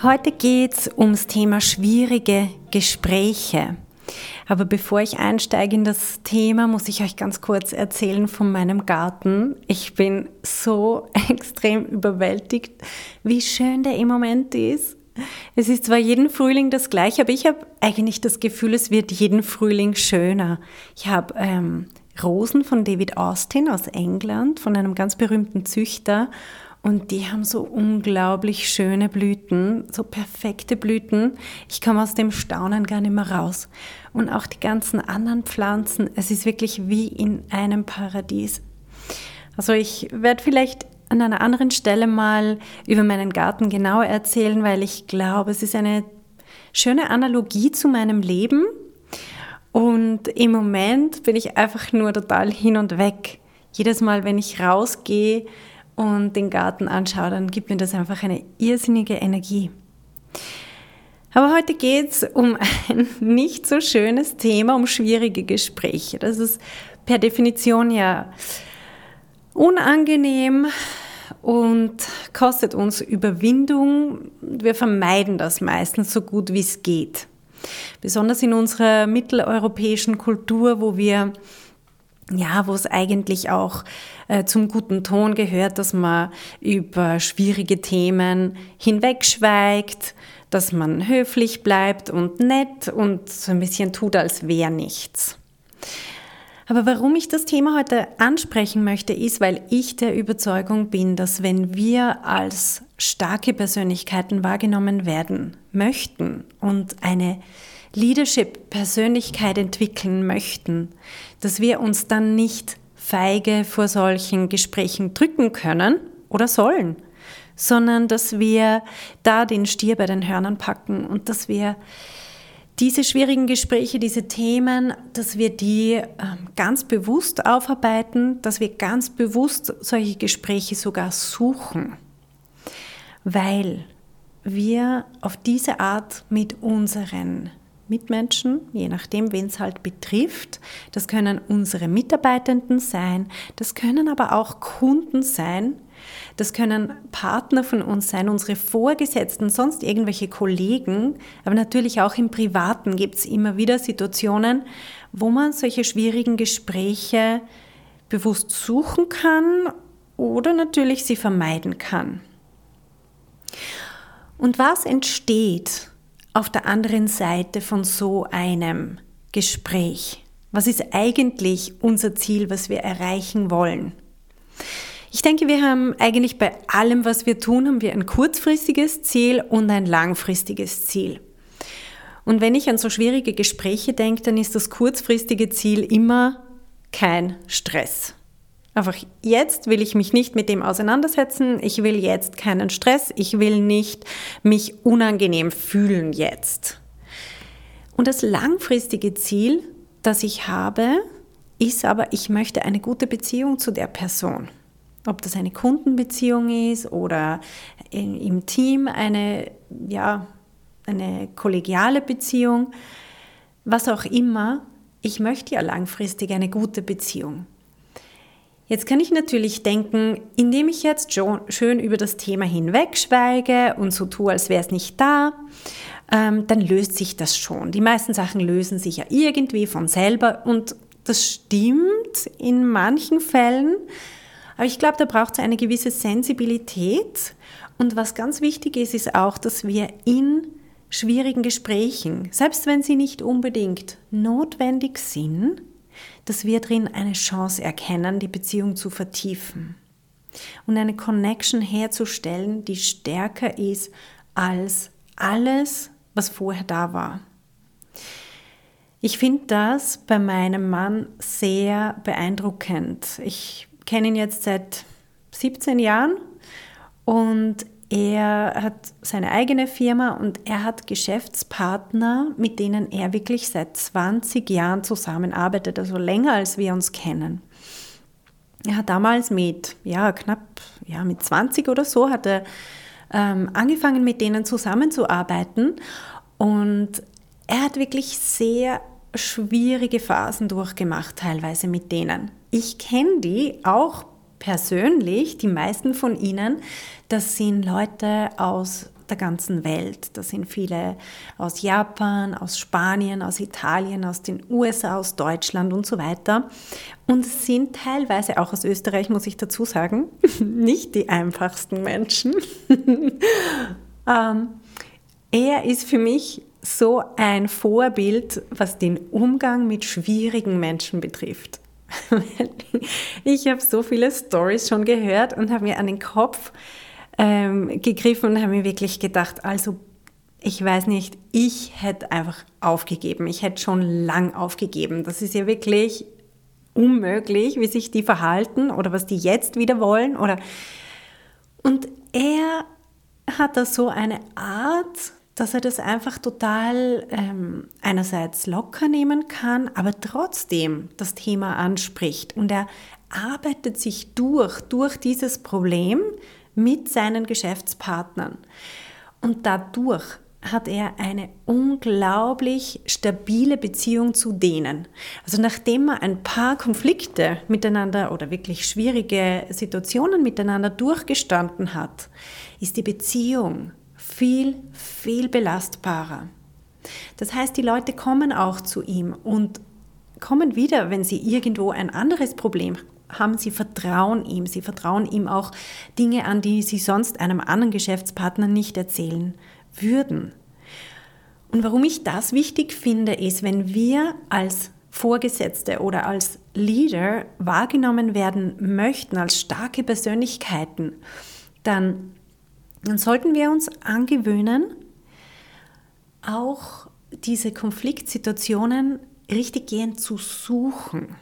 Heute geht es ums Thema schwierige Gespräche. Aber bevor ich einsteige in das Thema, muss ich euch ganz kurz erzählen von meinem Garten. Ich bin so extrem überwältigt, wie schön der im Moment ist. Es ist zwar jeden Frühling das gleiche, aber ich habe eigentlich das Gefühl, es wird jeden Frühling schöner. Ich habe ähm, Rosen von David Austin aus England, von einem ganz berühmten Züchter. Und die haben so unglaublich schöne Blüten, so perfekte Blüten. Ich komme aus dem Staunen gar nicht mehr raus. Und auch die ganzen anderen Pflanzen, es ist wirklich wie in einem Paradies. Also ich werde vielleicht an einer anderen Stelle mal über meinen Garten genauer erzählen, weil ich glaube, es ist eine schöne Analogie zu meinem Leben. Und im Moment bin ich einfach nur total hin und weg. Jedes Mal, wenn ich rausgehe, und den Garten anschaue, dann gibt mir das einfach eine irrsinnige Energie. Aber heute geht es um ein nicht so schönes Thema, um schwierige Gespräche. Das ist per Definition ja unangenehm und kostet uns Überwindung. Wir vermeiden das meistens so gut wie es geht. Besonders in unserer mitteleuropäischen Kultur, wo wir ja, wo es eigentlich auch äh, zum guten Ton gehört, dass man über schwierige Themen hinwegschweigt, dass man höflich bleibt und nett und so ein bisschen tut, als wäre nichts. Aber warum ich das Thema heute ansprechen möchte, ist, weil ich der Überzeugung bin, dass wenn wir als starke Persönlichkeiten wahrgenommen werden möchten und eine Leadership-Persönlichkeit entwickeln möchten, dass wir uns dann nicht feige vor solchen Gesprächen drücken können oder sollen, sondern dass wir da den Stier bei den Hörnern packen und dass wir diese schwierigen Gespräche, diese Themen, dass wir die ähm, ganz bewusst aufarbeiten, dass wir ganz bewusst solche Gespräche sogar suchen, weil wir auf diese Art mit unseren Mitmenschen, je nachdem, wen es halt betrifft. Das können unsere Mitarbeitenden sein, das können aber auch Kunden sein, das können Partner von uns sein, unsere Vorgesetzten, sonst irgendwelche Kollegen, aber natürlich auch im Privaten gibt es immer wieder Situationen, wo man solche schwierigen Gespräche bewusst suchen kann oder natürlich sie vermeiden kann. Und was entsteht, auf der anderen Seite von so einem Gespräch? Was ist eigentlich unser Ziel, was wir erreichen wollen? Ich denke, wir haben eigentlich bei allem, was wir tun, haben wir ein kurzfristiges Ziel und ein langfristiges Ziel. Und wenn ich an so schwierige Gespräche denke, dann ist das kurzfristige Ziel immer kein Stress. Einfach jetzt will ich mich nicht mit dem auseinandersetzen. Ich will jetzt keinen Stress. Ich will nicht mich unangenehm fühlen jetzt. Und das langfristige Ziel, das ich habe, ist aber, ich möchte eine gute Beziehung zu der Person. Ob das eine Kundenbeziehung ist oder im Team eine, ja, eine kollegiale Beziehung, was auch immer. Ich möchte ja langfristig eine gute Beziehung. Jetzt kann ich natürlich denken, indem ich jetzt schön über das Thema hinwegschweige und so tue, als wäre es nicht da, ähm, dann löst sich das schon. Die meisten Sachen lösen sich ja irgendwie von selber und das stimmt in manchen Fällen, aber ich glaube, da braucht es eine gewisse Sensibilität und was ganz wichtig ist, ist auch, dass wir in schwierigen Gesprächen, selbst wenn sie nicht unbedingt notwendig sind, dass wir drin eine Chance erkennen, die Beziehung zu vertiefen und eine Connection herzustellen, die stärker ist als alles, was vorher da war. Ich finde das bei meinem Mann sehr beeindruckend. Ich kenne ihn jetzt seit 17 Jahren und er hat seine eigene Firma und er hat Geschäftspartner, mit denen er wirklich seit 20 Jahren zusammenarbeitet, also länger als wir uns kennen. Er hat damals mit, ja, knapp, ja, mit 20 oder so, hat er ähm, angefangen, mit denen zusammenzuarbeiten und er hat wirklich sehr schwierige Phasen durchgemacht, teilweise mit denen. Ich kenne die auch persönlich, die meisten von ihnen, das sind Leute aus der ganzen Welt. Das sind viele aus Japan, aus Spanien, aus Italien, aus den USA, aus Deutschland und so weiter. Und sind teilweise auch aus Österreich, muss ich dazu sagen, nicht die einfachsten Menschen. ähm, er ist für mich so ein Vorbild, was den Umgang mit schwierigen Menschen betrifft. ich habe so viele Stories schon gehört und habe mir an den Kopf ähm, gegriffen und habe mir wirklich gedacht, also ich weiß nicht, ich hätte einfach aufgegeben. Ich hätte schon lang aufgegeben. Das ist ja wirklich unmöglich, wie sich die verhalten oder was die jetzt wieder wollen. Oder und er hat da so eine Art, dass er das einfach total ähm, einerseits locker nehmen kann, aber trotzdem das Thema anspricht. Und er arbeitet sich durch, durch dieses Problem mit seinen Geschäftspartnern. Und dadurch hat er eine unglaublich stabile Beziehung zu denen. Also nachdem er ein paar Konflikte miteinander oder wirklich schwierige Situationen miteinander durchgestanden hat, ist die Beziehung viel, viel belastbarer. Das heißt, die Leute kommen auch zu ihm und kommen wieder, wenn sie irgendwo ein anderes Problem haben, sie vertrauen ihm, sie vertrauen ihm auch Dinge an, die sie sonst einem anderen Geschäftspartner nicht erzählen würden. Und warum ich das wichtig finde, ist, wenn wir als Vorgesetzte oder als Leader wahrgenommen werden möchten, als starke Persönlichkeiten, dann dann sollten wir uns angewöhnen, auch diese Konfliktsituationen richtiggehend zu suchen.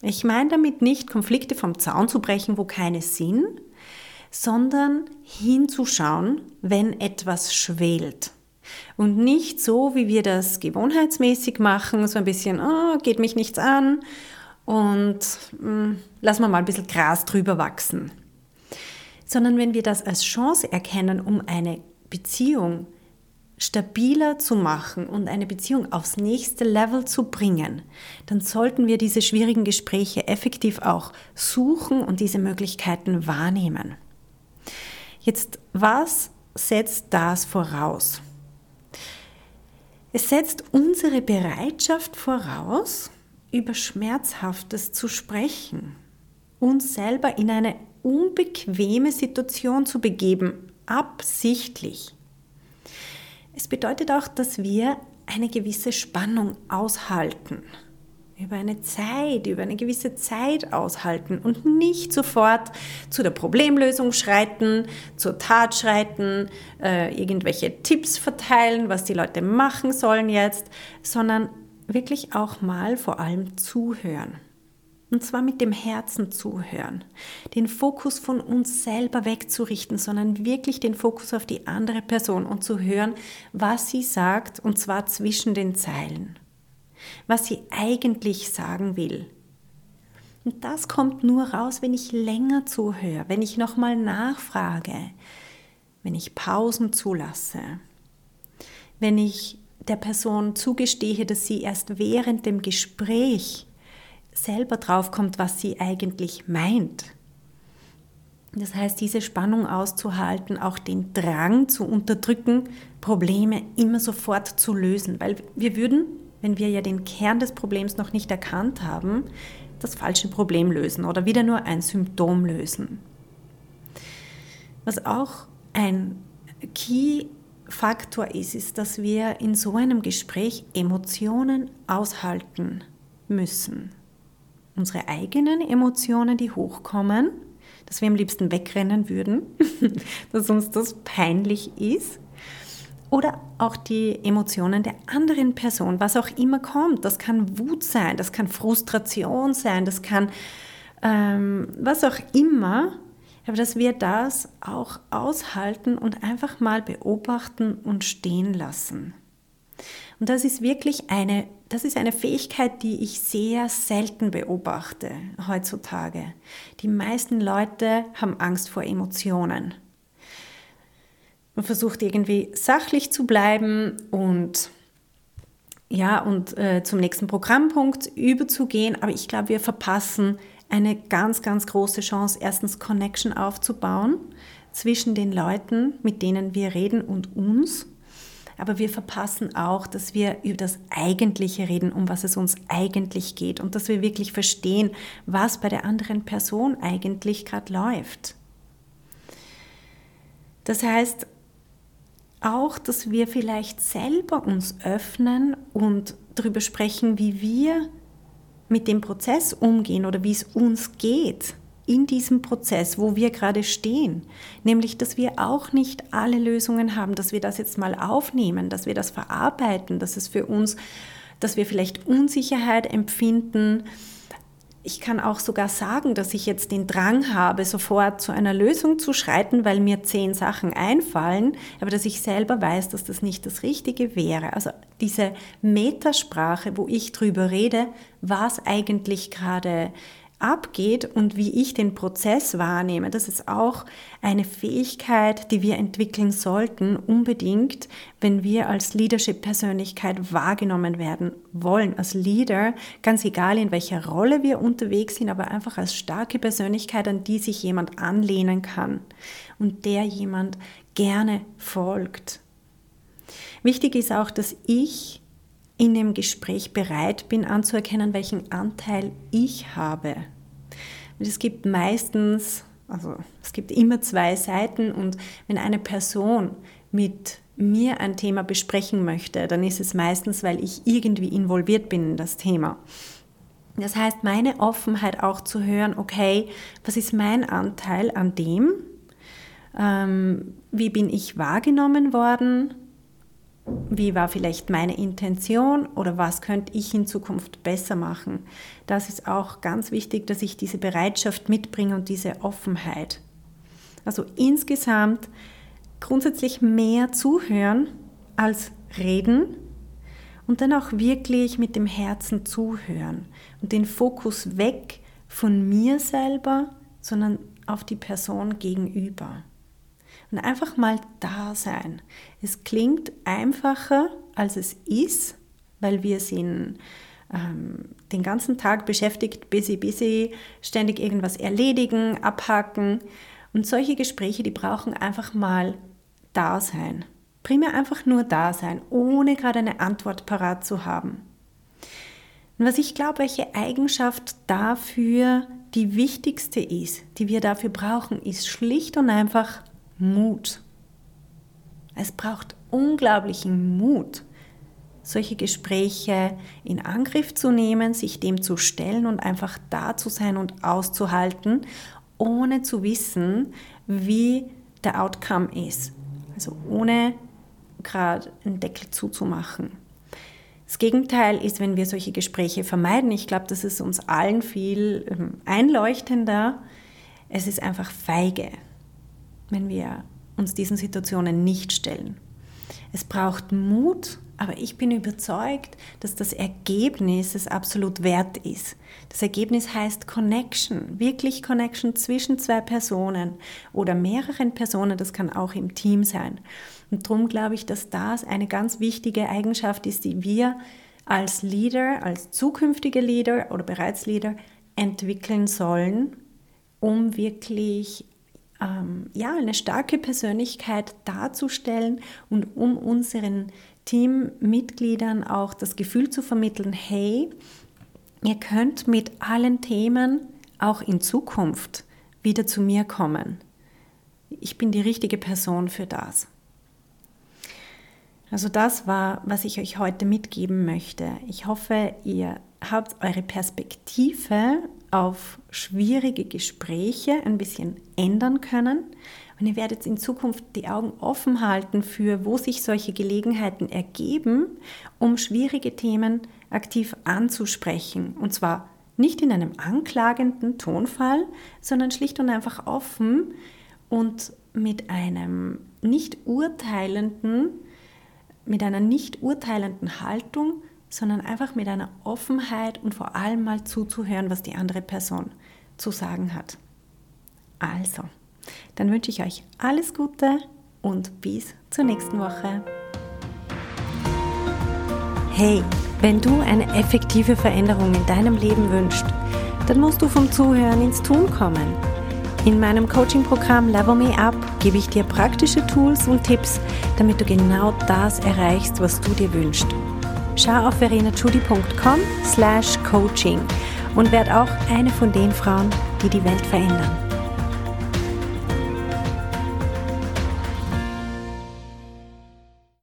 Ich meine damit nicht, Konflikte vom Zaun zu brechen, wo keine sind, sondern hinzuschauen, wenn etwas schwelt. Und nicht so, wie wir das gewohnheitsmäßig machen, so ein bisschen, oh, geht mich nichts an und mh, hm, lassen wir mal ein bisschen Gras drüber wachsen sondern wenn wir das als Chance erkennen, um eine Beziehung stabiler zu machen und eine Beziehung aufs nächste Level zu bringen, dann sollten wir diese schwierigen Gespräche effektiv auch suchen und diese Möglichkeiten wahrnehmen. Jetzt, was setzt das voraus? Es setzt unsere Bereitschaft voraus, über Schmerzhaftes zu sprechen, uns selber in eine unbequeme Situation zu begeben, absichtlich. Es bedeutet auch, dass wir eine gewisse Spannung aushalten, über eine Zeit, über eine gewisse Zeit aushalten und nicht sofort zu der Problemlösung schreiten, zur Tat schreiten, äh, irgendwelche Tipps verteilen, was die Leute machen sollen jetzt, sondern wirklich auch mal vor allem zuhören. Und zwar mit dem Herzen zuhören. Den Fokus von uns selber wegzurichten, sondern wirklich den Fokus auf die andere Person und zu hören, was sie sagt, und zwar zwischen den Zeilen. Was sie eigentlich sagen will. Und das kommt nur raus, wenn ich länger zuhöre, wenn ich nochmal nachfrage, wenn ich Pausen zulasse, wenn ich der Person zugestehe, dass sie erst während dem Gespräch selber draufkommt, was sie eigentlich meint. Das heißt, diese Spannung auszuhalten, auch den Drang zu unterdrücken, Probleme immer sofort zu lösen. Weil wir würden, wenn wir ja den Kern des Problems noch nicht erkannt haben, das falsche Problem lösen oder wieder nur ein Symptom lösen. Was auch ein Key-Faktor ist, ist, dass wir in so einem Gespräch Emotionen aushalten müssen unsere eigenen Emotionen, die hochkommen, dass wir am liebsten wegrennen würden, dass uns das peinlich ist. Oder auch die Emotionen der anderen Person, was auch immer kommt. Das kann Wut sein, das kann Frustration sein, das kann ähm, was auch immer, Aber dass wir das auch aushalten und einfach mal beobachten und stehen lassen. Und das ist wirklich eine, das ist eine Fähigkeit, die ich sehr selten beobachte heutzutage. Die meisten Leute haben Angst vor Emotionen. Man versucht irgendwie sachlich zu bleiben und ja, und äh, zum nächsten Programmpunkt überzugehen. Aber ich glaube, wir verpassen eine ganz, ganz große Chance, erstens Connection aufzubauen zwischen den Leuten, mit denen wir reden und uns. Aber wir verpassen auch, dass wir über das Eigentliche reden, um was es uns eigentlich geht und dass wir wirklich verstehen, was bei der anderen Person eigentlich gerade läuft. Das heißt, auch, dass wir vielleicht selber uns öffnen und darüber sprechen, wie wir mit dem Prozess umgehen oder wie es uns geht in diesem Prozess, wo wir gerade stehen. Nämlich, dass wir auch nicht alle Lösungen haben, dass wir das jetzt mal aufnehmen, dass wir das verarbeiten, dass es für uns, dass wir vielleicht Unsicherheit empfinden, ich kann auch sogar sagen, dass ich jetzt den Drang habe, sofort zu einer Lösung zu schreiten, weil mir zehn Sachen einfallen, aber dass ich selber weiß, dass das nicht das Richtige wäre. Also diese Metasprache, wo ich drüber rede, was eigentlich gerade abgeht und wie ich den Prozess wahrnehme. Das ist auch eine Fähigkeit, die wir entwickeln sollten, unbedingt, wenn wir als Leadership-Persönlichkeit wahrgenommen werden wollen. Als Leader, ganz egal in welcher Rolle wir unterwegs sind, aber einfach als starke Persönlichkeit, an die sich jemand anlehnen kann und der jemand gerne folgt. Wichtig ist auch, dass ich in dem Gespräch bereit bin anzuerkennen, welchen Anteil ich habe. Und es gibt meistens, also es gibt immer zwei Seiten und wenn eine Person mit mir ein Thema besprechen möchte, dann ist es meistens, weil ich irgendwie involviert bin in das Thema. Das heißt, meine Offenheit auch zu hören, okay, was ist mein Anteil an dem? Ähm, wie bin ich wahrgenommen worden? Wie war vielleicht meine Intention oder was könnte ich in Zukunft besser machen. Das ist auch ganz wichtig, dass ich diese Bereitschaft mitbringe und diese Offenheit. Also insgesamt grundsätzlich mehr zuhören als reden und dann auch wirklich mit dem Herzen zuhören und den Fokus weg von mir selber, sondern auf die Person gegenüber und einfach mal da sein. Es klingt einfacher, als es ist, weil wir sind ähm, den ganzen Tag beschäftigt, busy, busy, ständig irgendwas erledigen, abhaken. Und solche Gespräche, die brauchen einfach mal da sein. Primär einfach nur da sein, ohne gerade eine Antwort parat zu haben. Und was ich glaube, welche Eigenschaft dafür die wichtigste ist, die wir dafür brauchen, ist schlicht und einfach Mut. Es braucht unglaublichen Mut, solche Gespräche in Angriff zu nehmen, sich dem zu stellen und einfach da zu sein und auszuhalten, ohne zu wissen, wie der Outcome ist. Also ohne gerade einen Deckel zuzumachen. Das Gegenteil ist, wenn wir solche Gespräche vermeiden. Ich glaube, das ist uns allen viel ähm, einleuchtender. Es ist einfach feige wenn wir uns diesen Situationen nicht stellen. Es braucht Mut, aber ich bin überzeugt, dass das Ergebnis es absolut wert ist. Das Ergebnis heißt Connection, wirklich Connection zwischen zwei Personen oder mehreren Personen, das kann auch im Team sein. Und darum glaube ich, dass das eine ganz wichtige Eigenschaft ist, die wir als Leader, als zukünftige Leader oder bereits Leader entwickeln sollen, um wirklich ähm, ja, eine starke Persönlichkeit darzustellen und um unseren Teammitgliedern auch das Gefühl zu vermitteln, hey, ihr könnt mit allen Themen auch in Zukunft wieder zu mir kommen. Ich bin die richtige Person für das. Also das war, was ich euch heute mitgeben möchte. Ich hoffe, ihr habt eure Perspektive auf schwierige Gespräche ein bisschen ändern können. Und ihr werdet in Zukunft die Augen offen halten für, wo sich solche Gelegenheiten ergeben, um schwierige Themen aktiv anzusprechen. Und zwar Nicht in einem anklagenden Tonfall, sondern schlicht und einfach offen und mit einem nicht urteilenden, mit einer nicht urteilenden Haltung, sondern einfach mit einer Offenheit und vor allem mal zuzuhören, was die andere Person zu sagen hat. Also, dann wünsche ich euch alles Gute und bis zur nächsten Woche. Hey, wenn du eine effektive Veränderung in deinem Leben wünschst, dann musst du vom Zuhören ins Tun kommen. In meinem Coaching-Programm Level Me Up gebe ich dir praktische Tools und Tipps, damit du genau das erreichst, was du dir wünschst. Schau auf verenachudi.com slash coaching und werd auch eine von den Frauen, die die Welt verändern.